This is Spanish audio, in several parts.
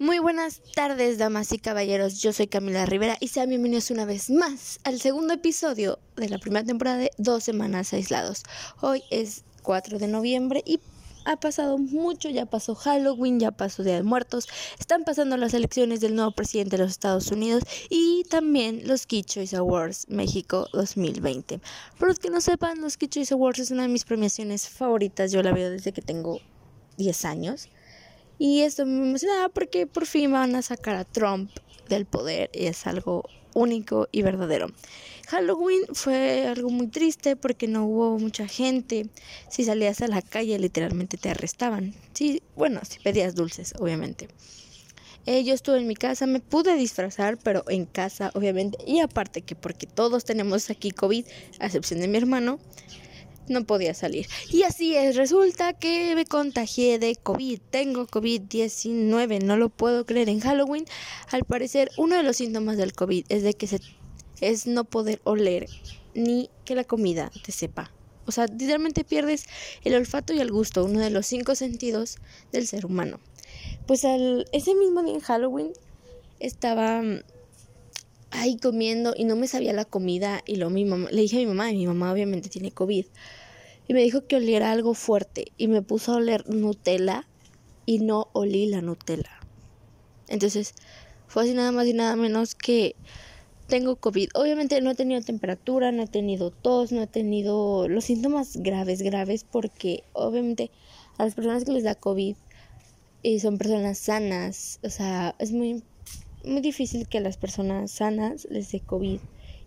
Muy buenas tardes, damas y caballeros. Yo soy Camila Rivera y sean bienvenidos una vez más al segundo episodio de la primera temporada de Dos Semanas Aislados. Hoy es 4 de noviembre y ha pasado mucho, ya pasó Halloween, ya pasó Día de Muertos, están pasando las elecciones del nuevo presidente de los Estados Unidos y también los Key Choice Awards México 2020. Para los que no sepan, los Key Choice Awards es una de mis premiaciones favoritas, yo la veo desde que tengo 10 años. Y esto me emociona porque por fin van a sacar a Trump del poder y es algo único y verdadero. Halloween fue algo muy triste porque no hubo mucha gente. Si salías a la calle literalmente te arrestaban. Sí, bueno, si pedías dulces, obviamente. Eh, yo estuve en mi casa, me pude disfrazar, pero en casa, obviamente. Y aparte que porque todos tenemos aquí COVID, a excepción de mi hermano, no podía salir. Y así es, resulta que me contagié de COVID. Tengo COVID-19, no lo puedo creer. En Halloween, al parecer, uno de los síntomas del COVID es de que se, es no poder oler ni que la comida te sepa. O sea, literalmente pierdes el olfato y el gusto, uno de los cinco sentidos del ser humano. Pues al, ese mismo día en Halloween estaba ahí comiendo y no me sabía la comida y lo mismo le dije a mi mamá y mi mamá obviamente tiene COVID y me dijo que oliera algo fuerte y me puso a oler Nutella y no olí la Nutella. Entonces fue así nada más y nada menos que tengo COVID. Obviamente no he tenido temperatura, no he tenido tos, no he tenido los síntomas graves, graves, porque obviamente a las personas que les da COVID y son personas sanas, o sea, es muy, muy difícil que las personas sanas les dé COVID.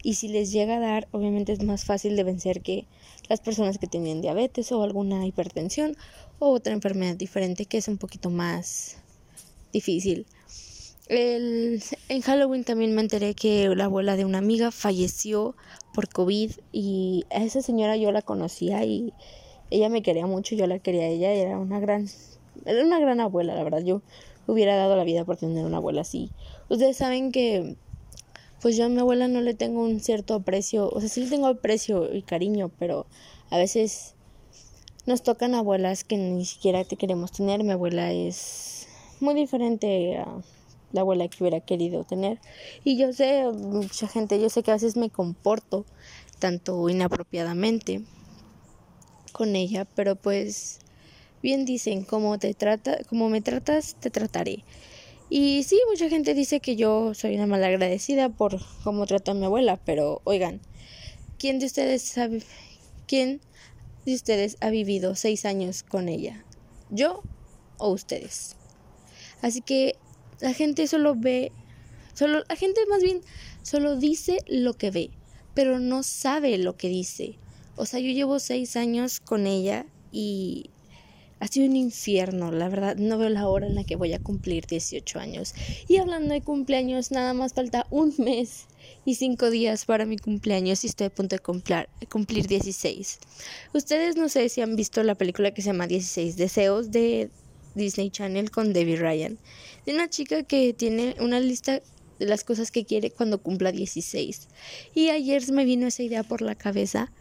Y si les llega a dar, obviamente es más fácil de vencer que las personas que tienen diabetes o alguna hipertensión o otra enfermedad diferente que es un poquito más difícil. El, en Halloween también me enteré que la abuela de una amiga falleció por COVID y a esa señora yo la conocía y ella me quería mucho, yo la quería a ella, era una gran, era una gran abuela, la verdad, yo hubiera dado la vida por tener una abuela así. Ustedes saben que pues yo a mi abuela no le tengo un cierto aprecio, o sea, sí le tengo aprecio y cariño, pero a veces nos tocan abuelas que ni siquiera te queremos tener. Mi abuela es muy diferente a la abuela que hubiera querido tener. Y yo sé, mucha gente, yo sé que a veces me comporto tanto inapropiadamente con ella, pero pues bien dicen, como te trata, como me tratas, te trataré. Y sí, mucha gente dice que yo soy una malagradecida por cómo trato a mi abuela, pero oigan, ¿quién de ustedes sabe, quién de ustedes ha vivido seis años con ella? ¿Yo o ustedes? Así que la gente solo ve, solo, la gente más bien solo dice lo que ve, pero no sabe lo que dice. O sea, yo llevo seis años con ella y ha sido un infierno, la verdad, no veo la hora en la que voy a cumplir 18 años. Y hablando de cumpleaños, nada más falta un mes y cinco días para mi cumpleaños y estoy a punto de cumplir, cumplir 16. Ustedes no sé si han visto la película que se llama 16 Deseos de Disney Channel con Debbie Ryan. De una chica que tiene una lista de las cosas que quiere cuando cumpla 16. Y ayer me vino esa idea por la cabeza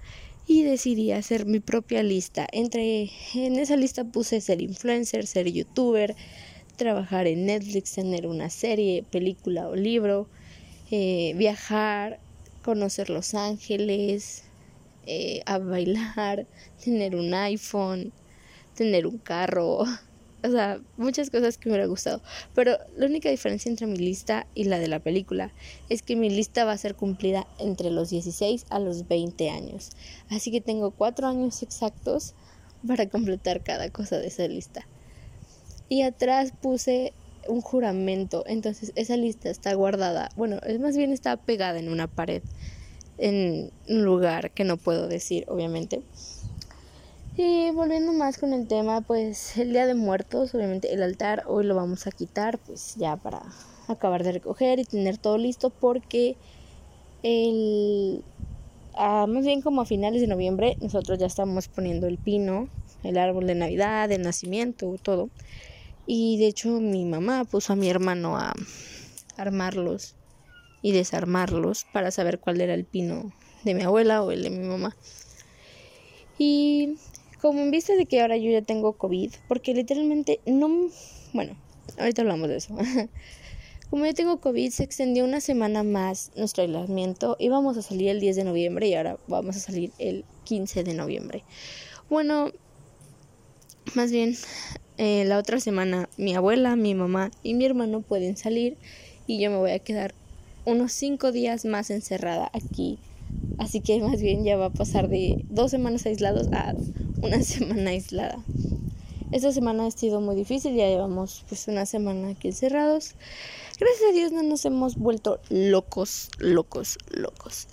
y decidí hacer mi propia lista. Entre en esa lista puse ser influencer, ser youtuber, trabajar en Netflix, tener una serie, película o libro, eh, viajar, conocer Los Ángeles, eh, a bailar, tener un iPhone, tener un carro, o sea, muchas cosas que me hubiera gustado. Pero la única diferencia entre mi lista y la de la película es que mi lista va a ser cumplida entre los 16 a los 20 años. Así que tengo cuatro años exactos para completar cada cosa de esa lista. Y atrás puse un juramento, entonces esa lista está guardada, bueno, es más bien está pegada en una pared, en un lugar que no puedo decir, obviamente. Y volviendo más con el tema, pues el Día de Muertos, obviamente el altar hoy lo vamos a quitar, pues ya para acabar de recoger y tener todo listo porque el ah, más bien como a finales de noviembre nosotros ya estamos poniendo el pino, el árbol de Navidad, el nacimiento, todo. Y de hecho mi mamá puso a mi hermano a armarlos y desarmarlos para saber cuál era el pino de mi abuela o el de mi mamá. Y como en vista de que ahora yo ya tengo COVID, porque literalmente no, bueno, ahorita hablamos de eso. Como yo tengo COVID, se extendió una semana más nuestro aislamiento. Íbamos a salir el 10 de noviembre y ahora vamos a salir el 15 de noviembre. Bueno, más bien, eh, la otra semana mi abuela, mi mamá y mi hermano pueden salir y yo me voy a quedar unos 5 días más encerrada aquí. Así que más bien ya va a pasar de dos semanas aislados a una semana aislada. Esta semana ha sido muy difícil, ya llevamos pues una semana aquí encerrados. Gracias a Dios no nos hemos vuelto locos, locos, locos.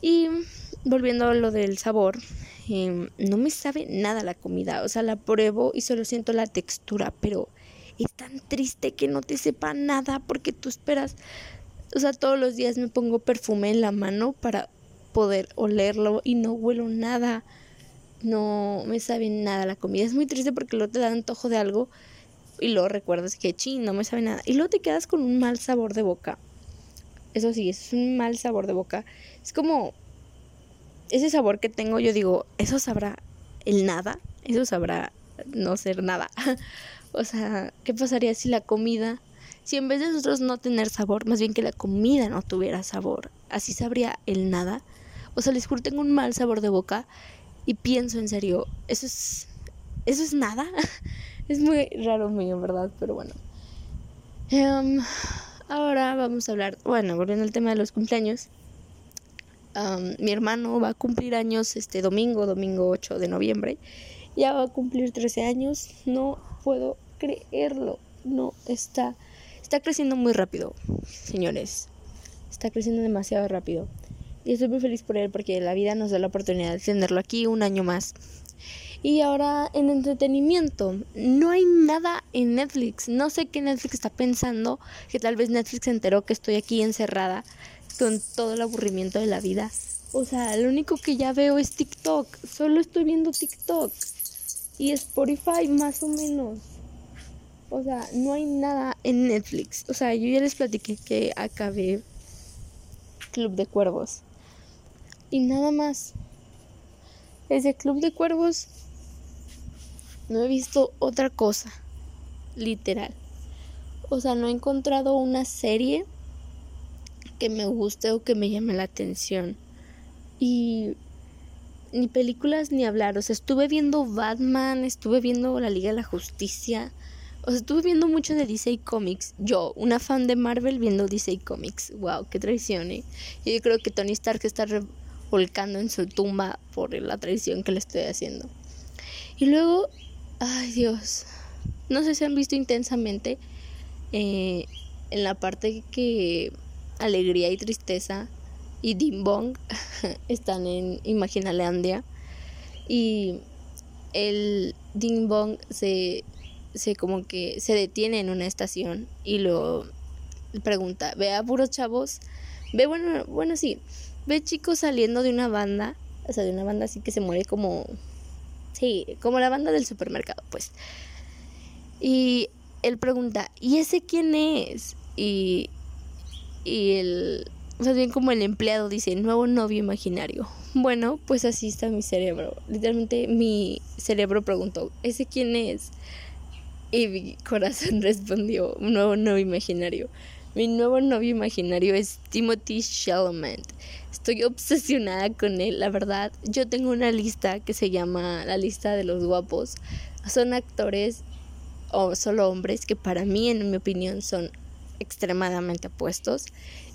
Y volviendo a lo del sabor, em, no me sabe nada la comida. O sea, la pruebo y solo siento la textura, pero es tan triste que no te sepa nada porque tú esperas. O sea, todos los días me pongo perfume en la mano para poder olerlo y no huelo nada. No me sabe nada la comida. Es muy triste porque luego te da antojo de algo y luego recuerdas que ching, no me sabe nada. Y luego te quedas con un mal sabor de boca. Eso sí, es un mal sabor de boca. Es como ese sabor que tengo, yo digo, eso sabrá el nada, eso sabrá no ser nada. o sea, ¿qué pasaría si la comida, si en vez de nosotros no tener sabor, más bien que la comida no tuviera sabor, así sabría el nada? O sea, les juro, tengo un mal sabor de boca y pienso en serio, eso es, eso es nada. Es muy raro mío, ¿verdad? Pero bueno. Em, ahora vamos a hablar, bueno, volviendo al tema de los cumpleaños. mi hermano va a cumplir años este domingo, domingo 8 de noviembre. Ya va a cumplir 13 años. No puedo creerlo. No está. Está creciendo muy rápido, señores. Está creciendo demasiado rápido. Y estoy muy feliz por él porque la vida nos da la oportunidad de tenerlo aquí un año más. Y ahora en entretenimiento, no hay nada en Netflix. No sé qué Netflix está pensando, que tal vez Netflix se enteró que estoy aquí encerrada con todo el aburrimiento de la vida. O sea, lo único que ya veo es TikTok. Solo estoy viendo TikTok. Y Spotify más o menos. O sea, no hay nada en Netflix. O sea, yo ya les platiqué que acabé Club de Cuervos. Y nada más. Ese Club de Cuervos no he visto otra cosa, literal. O sea, no he encontrado una serie que me guste o que me llame la atención. Y ni películas ni hablar. O sea, estuve viendo Batman, estuve viendo La Liga de la Justicia. O sea, estuve viendo mucho de DC Comics. Yo, una fan de Marvel viendo DC Comics. Wow, qué traición, ¿eh? Yo creo que Tony Stark está revolcando en su tumba por la traición que le estoy haciendo. Y luego Ay Dios. No sé si han visto intensamente eh, en la parte que alegría y tristeza y Dimbong están en Imaginalandia y el Dimbong se, se como que se detiene en una estación y lo pregunta, ve a puros chavos, ve bueno, bueno sí, ve chicos saliendo de una banda, o sea, de una banda así que se muere como Sí, como la banda del supermercado, pues. Y él pregunta, ¿y ese quién es? Y, y el, sea, bien como el empleado dice, nuevo novio imaginario. Bueno, pues así está mi cerebro. Literalmente mi cerebro preguntó, ¿ese quién es? Y mi corazón respondió, nuevo novio imaginario. Mi nuevo novio imaginario es Timothy Chalamet. Estoy obsesionada con él, la verdad. Yo tengo una lista que se llama la lista de los guapos. Son actores o solo hombres que para mí, en mi opinión, son extremadamente apuestos.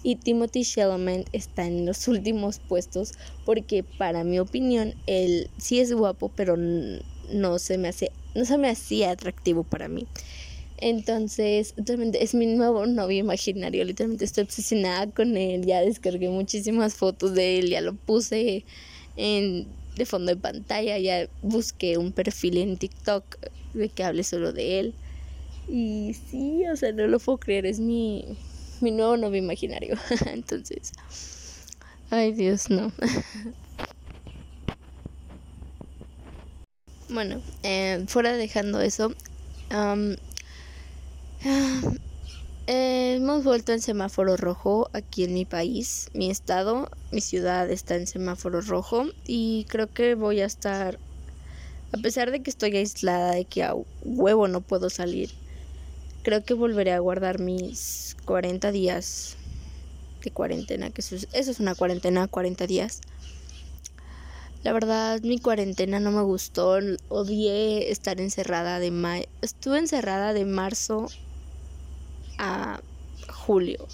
Y Timothy Chalamet está en los últimos puestos porque para mi opinión él sí es guapo, pero no se me hace no se me hacía atractivo para mí. Entonces, es mi nuevo novio imaginario. Literalmente estoy obsesionada con él. Ya descargué muchísimas fotos de él. Ya lo puse en, de fondo de pantalla. Ya busqué un perfil en TikTok de que hable solo de él. Y sí, o sea, no lo puedo creer. Es mi, mi nuevo novio imaginario. Entonces, ay Dios, no. bueno, eh, fuera dejando eso. Eh, hemos vuelto en semáforo rojo aquí en mi país, mi estado, mi ciudad está en semáforo rojo y creo que voy a estar, a pesar de que estoy aislada, de que a huevo no puedo salir, creo que volveré a guardar mis 40 días de cuarentena, que eso es, una cuarentena, 40 días. La verdad, mi cuarentena no me gustó, odié estar encerrada de mayo. Estuve encerrada de marzo a julio.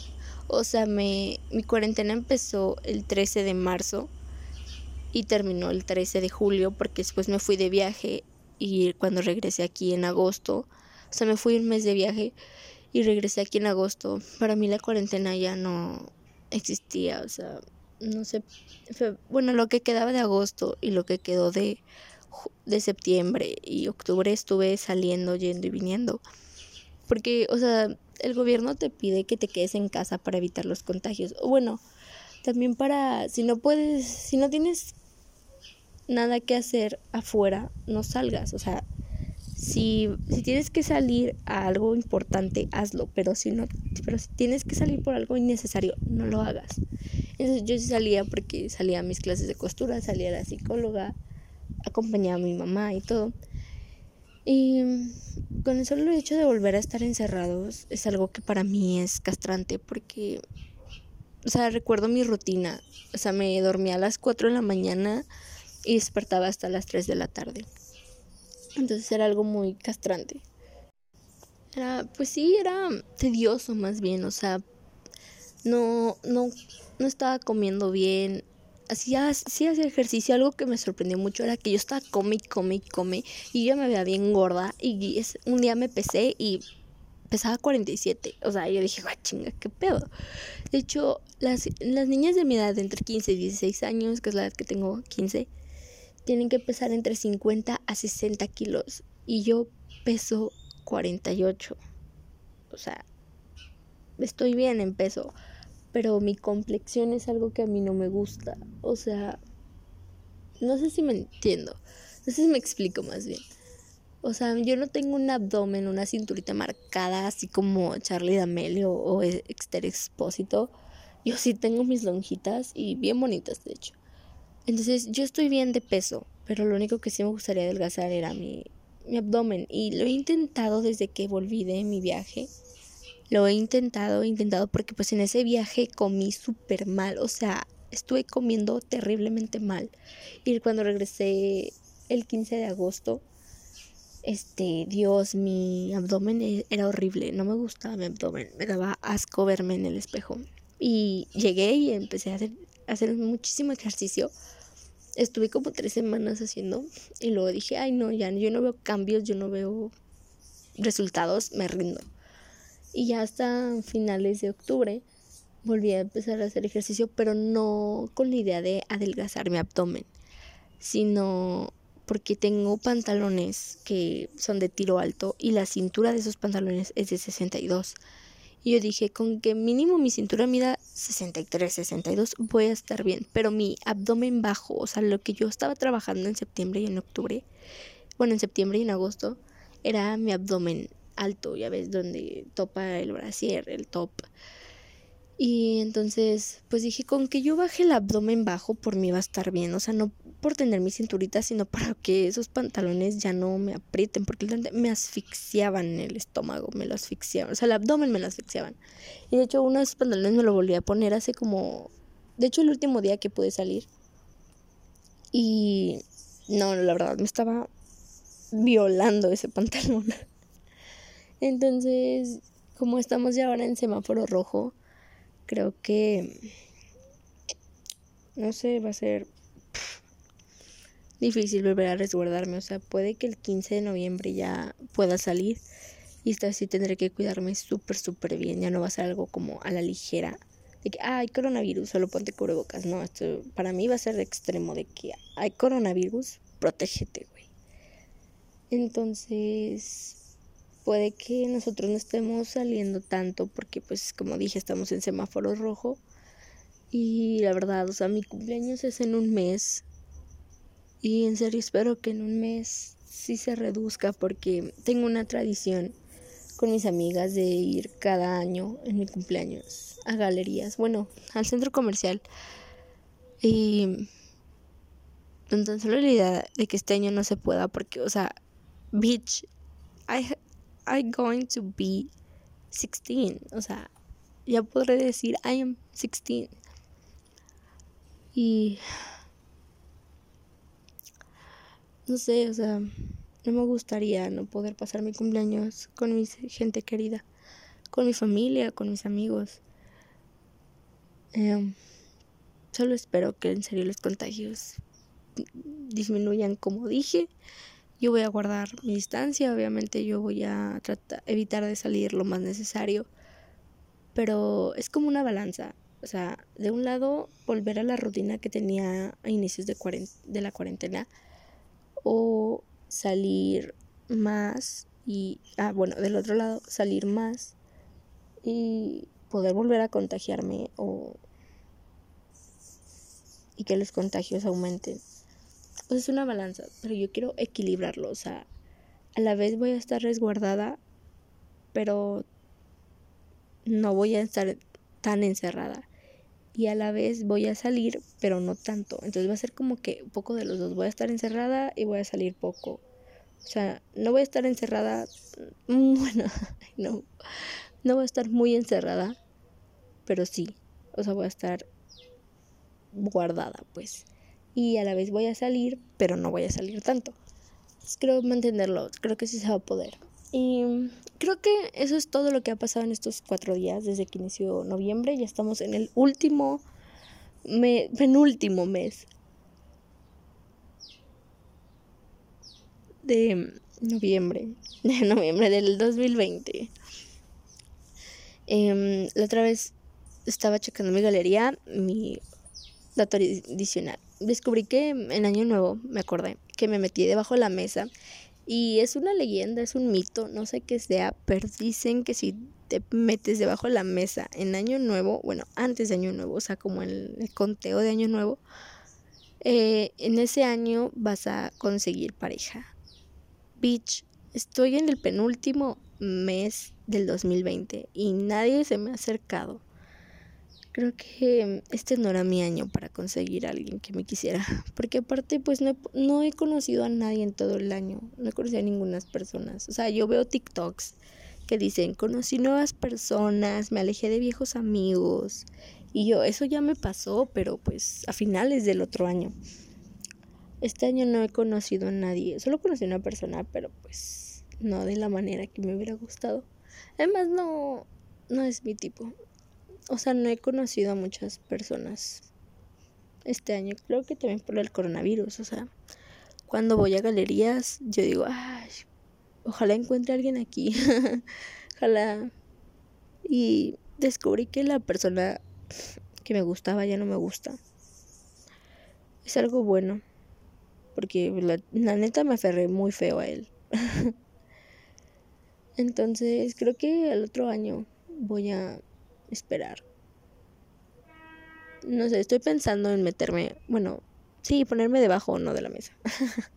O sea, me, mi cuarentena empezó el 13 de marzo y terminó el 13 de julio porque después me fui de viaje y cuando regresé aquí en agosto, o sea, me fui un mes de viaje y regresé aquí en agosto. Para mí la cuarentena ya no, existía, o sea, no sé, bueno, lo que quedaba de agosto y lo que quedó de, de septiembre y octubre estuve saliendo, yendo y viniendo. Porque, o sea, el gobierno te pide que te quedes en casa para evitar los contagios. O bueno, también para, si no puedes, si no tienes nada que hacer afuera, no salgas. O sea, si, si tienes que salir a algo importante, hazlo, pero si no, pero si tienes que salir por algo innecesario, no lo hagas. Entonces yo salía porque salía a mis clases de costura, salía a la psicóloga, acompañaba a mi mamá y todo. Y con el solo hecho de volver a estar encerrados es algo que para mí es castrante porque, o sea, recuerdo mi rutina. O sea, me dormía a las 4 de la mañana y despertaba hasta las 3 de la tarde. Entonces era algo muy castrante. Era, pues sí, era tedioso más bien, o sea, no, no, no estaba comiendo bien. Hacía, sí hacía ejercicio, algo que me sorprendió mucho era que yo estaba come y come y come y yo me veía bien gorda y un día me pesé y pesaba 47. O sea, yo dije, ¡guau, chinga, qué pedo! De hecho, las, las niñas de mi edad, entre 15 y 16 años, que es la edad que tengo, 15, tienen que pesar entre 50 a 60 kilos y yo peso 48. O sea, estoy bien en peso, pero mi complexión es algo que a mí no me gusta. O sea, no sé si me entiendo, no sé si me explico más bien. O sea, yo no tengo un abdomen, una cinturita marcada, así como Charlie D'Amelio o Exter Expósito. Yo sí tengo mis lonjitas y bien bonitas, de hecho. Entonces yo estoy bien de peso, pero lo único que sí me gustaría adelgazar era mi, mi abdomen. Y lo he intentado desde que volví de mi viaje. Lo he intentado, he intentado porque pues en ese viaje comí súper mal. O sea, estuve comiendo terriblemente mal. Y cuando regresé el 15 de agosto, este, Dios, mi abdomen e, era horrible. No me gustaba mi abdomen. Me daba asco verme en el espejo. Y llegué y empecé a hacer, hacer muchísimo ejercicio estuve como tres semanas haciendo y luego dije, ay no, ya yo no veo cambios, yo no veo resultados, me rindo. Y ya hasta finales de octubre volví a empezar a hacer ejercicio, pero no con la idea de adelgazar mi abdomen, sino porque tengo pantalones que son de tiro alto y la cintura de esos pantalones es de 62. Y yo dije, con que mínimo mi cintura mida 63, 62, voy a estar bien. Pero mi abdomen bajo, o sea, lo que yo estaba trabajando en septiembre y en octubre, bueno, en septiembre y en agosto, era mi abdomen alto, ya ves, donde topa el brasier, el top. Y entonces, pues dije, con que yo baje el abdomen bajo, por mí va a estar bien. O sea, no por tener mi cinturita, sino para que esos pantalones ya no me aprieten, porque me asfixiaban el estómago, me lo asfixiaban. O sea, el abdomen me lo asfixiaban. Y de hecho, uno de esos pantalones me lo volví a poner hace como. De hecho, el último día que pude salir. Y. No, la verdad, me estaba violando ese pantalón. Entonces, como estamos ya ahora en semáforo rojo creo que, no sé, va a ser difícil volver a resguardarme. O sea, puede que el 15 de noviembre ya pueda salir y esta vez sí tendré que cuidarme súper, súper bien. Ya no va a ser algo como a la ligera. De que, ah, hay coronavirus, solo ponte cubrebocas. No, esto para mí va a ser de extremo de que hay coronavirus, protégete, güey. Entonces, puede que nosotros no estemos saliendo tanto porque pues como dije estamos en semáforo rojo y la verdad, o sea, mi cumpleaños es en un mes y en serio espero que en un mes sí se reduzca porque tengo una tradición con mis amigas de ir cada año en mi cumpleaños a galerías, bueno, al centro comercial. Y solo la idea de que este año no se pueda porque, o sea, hay, I'm going to be 16. O sea, ya podré decir I am 16. Y no sé, o sea, no me gustaría no poder pasar mi cumpleaños con mi gente querida, con mi familia, con mis amigos. Em, solo espero que en serio los contagios disminuyan como dije. Yo voy a guardar mi distancia, obviamente yo voy a tratar evitar de salir lo más necesario, pero es como una balanza. O sea, de un lado volver a la rutina que tenía a inicios de, de la cuarentena o salir más y, ah, bueno, del otro lado, salir más y poder volver a contagiarme o y que los contagios aumenten. Es una balanza, pero yo quiero equilibrarlo, o sea, a la vez voy a estar resguardada, pero no voy a estar tan encerrada. Y a la vez voy a salir, pero no tanto. Entonces va a ser como que poco de los dos. Voy a estar encerrada y voy a salir poco. O sea, no voy a estar encerrada, bueno, no, no voy a estar muy encerrada, pero sí, o sea, voy a estar guardada, pues. Y a la vez voy a salir, pero no voy a salir tanto. creo mantenerlo, creo que sí se va a poder. Y creo que eso es todo lo que ha pasado en estos cuatro días desde que inició noviembre. Ya estamos en el último, me, penúltimo mes de noviembre, de noviembre del 2020. Em, la otra vez estaba checando mi galería, mi dato adicional. Descubrí que en Año Nuevo, me acordé, que me metí debajo de la mesa y es una leyenda, es un mito, no sé qué sea, pero dicen que si te metes debajo de la mesa en Año Nuevo, bueno, antes de Año Nuevo, o sea, como el, conteo de Año Nuevo, eh, en ese año vas a conseguir pareja. Bitch, estoy en el penúltimo mes del 2020 y nadie se me ha acercado. Creo que este no era mi año para conseguir a alguien que me quisiera. Porque aparte, pues no he, no he conocido a nadie en todo el año. No he conocido a ninguna persona. O sea, yo veo TikToks que dicen, conocí nuevas personas, me alejé de viejos amigos. Y yo, eso ya me pasó, pero pues a finales del otro año. Este año no he conocido a nadie, solo conocí a una persona, pero pues no de la manera que me hubiera gustado. Además no, no es mi tipo. O sea, no he conocido a muchas personas este año. Creo que también por el coronavirus. O sea, cuando voy a galerías, yo digo, ay, ojalá encuentre a alguien aquí. ojalá. Y descubrí que la persona que me gustaba ya no me gusta. Es algo bueno porque la, neta me aferré muy feo a él. Entonces creo que el otro año voy a esperar. No sé, estoy pensando en meterme, bueno, sí, ponerme debajo o no de la mesa.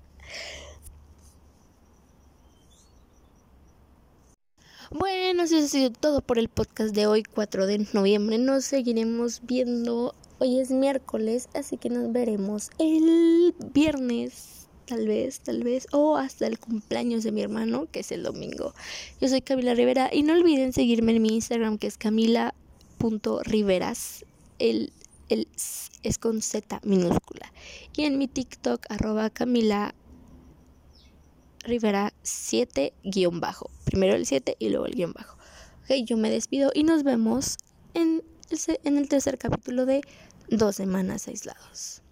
Bueno, eso ha sido todo por el podcast de hoy, 4 de noviembre. Nos seguiremos viendo Hoy es miércoles, así que nos veremos el viernes, tal vez, tal vez, o hasta el cumpleaños de mi hermano, que es el domingo. Yo soy Camila Rivera y no olviden seguirme en mi Instagram, que es camila.riveras. El, el es con Z minúscula. Y en mi TikTok, arroba Camila Rivera 7 guion bajo. Primero el 7 y luego el guion bajo. Ok, yo me despido y nos vemos en en el tercer capítulo de dos semanas aislados.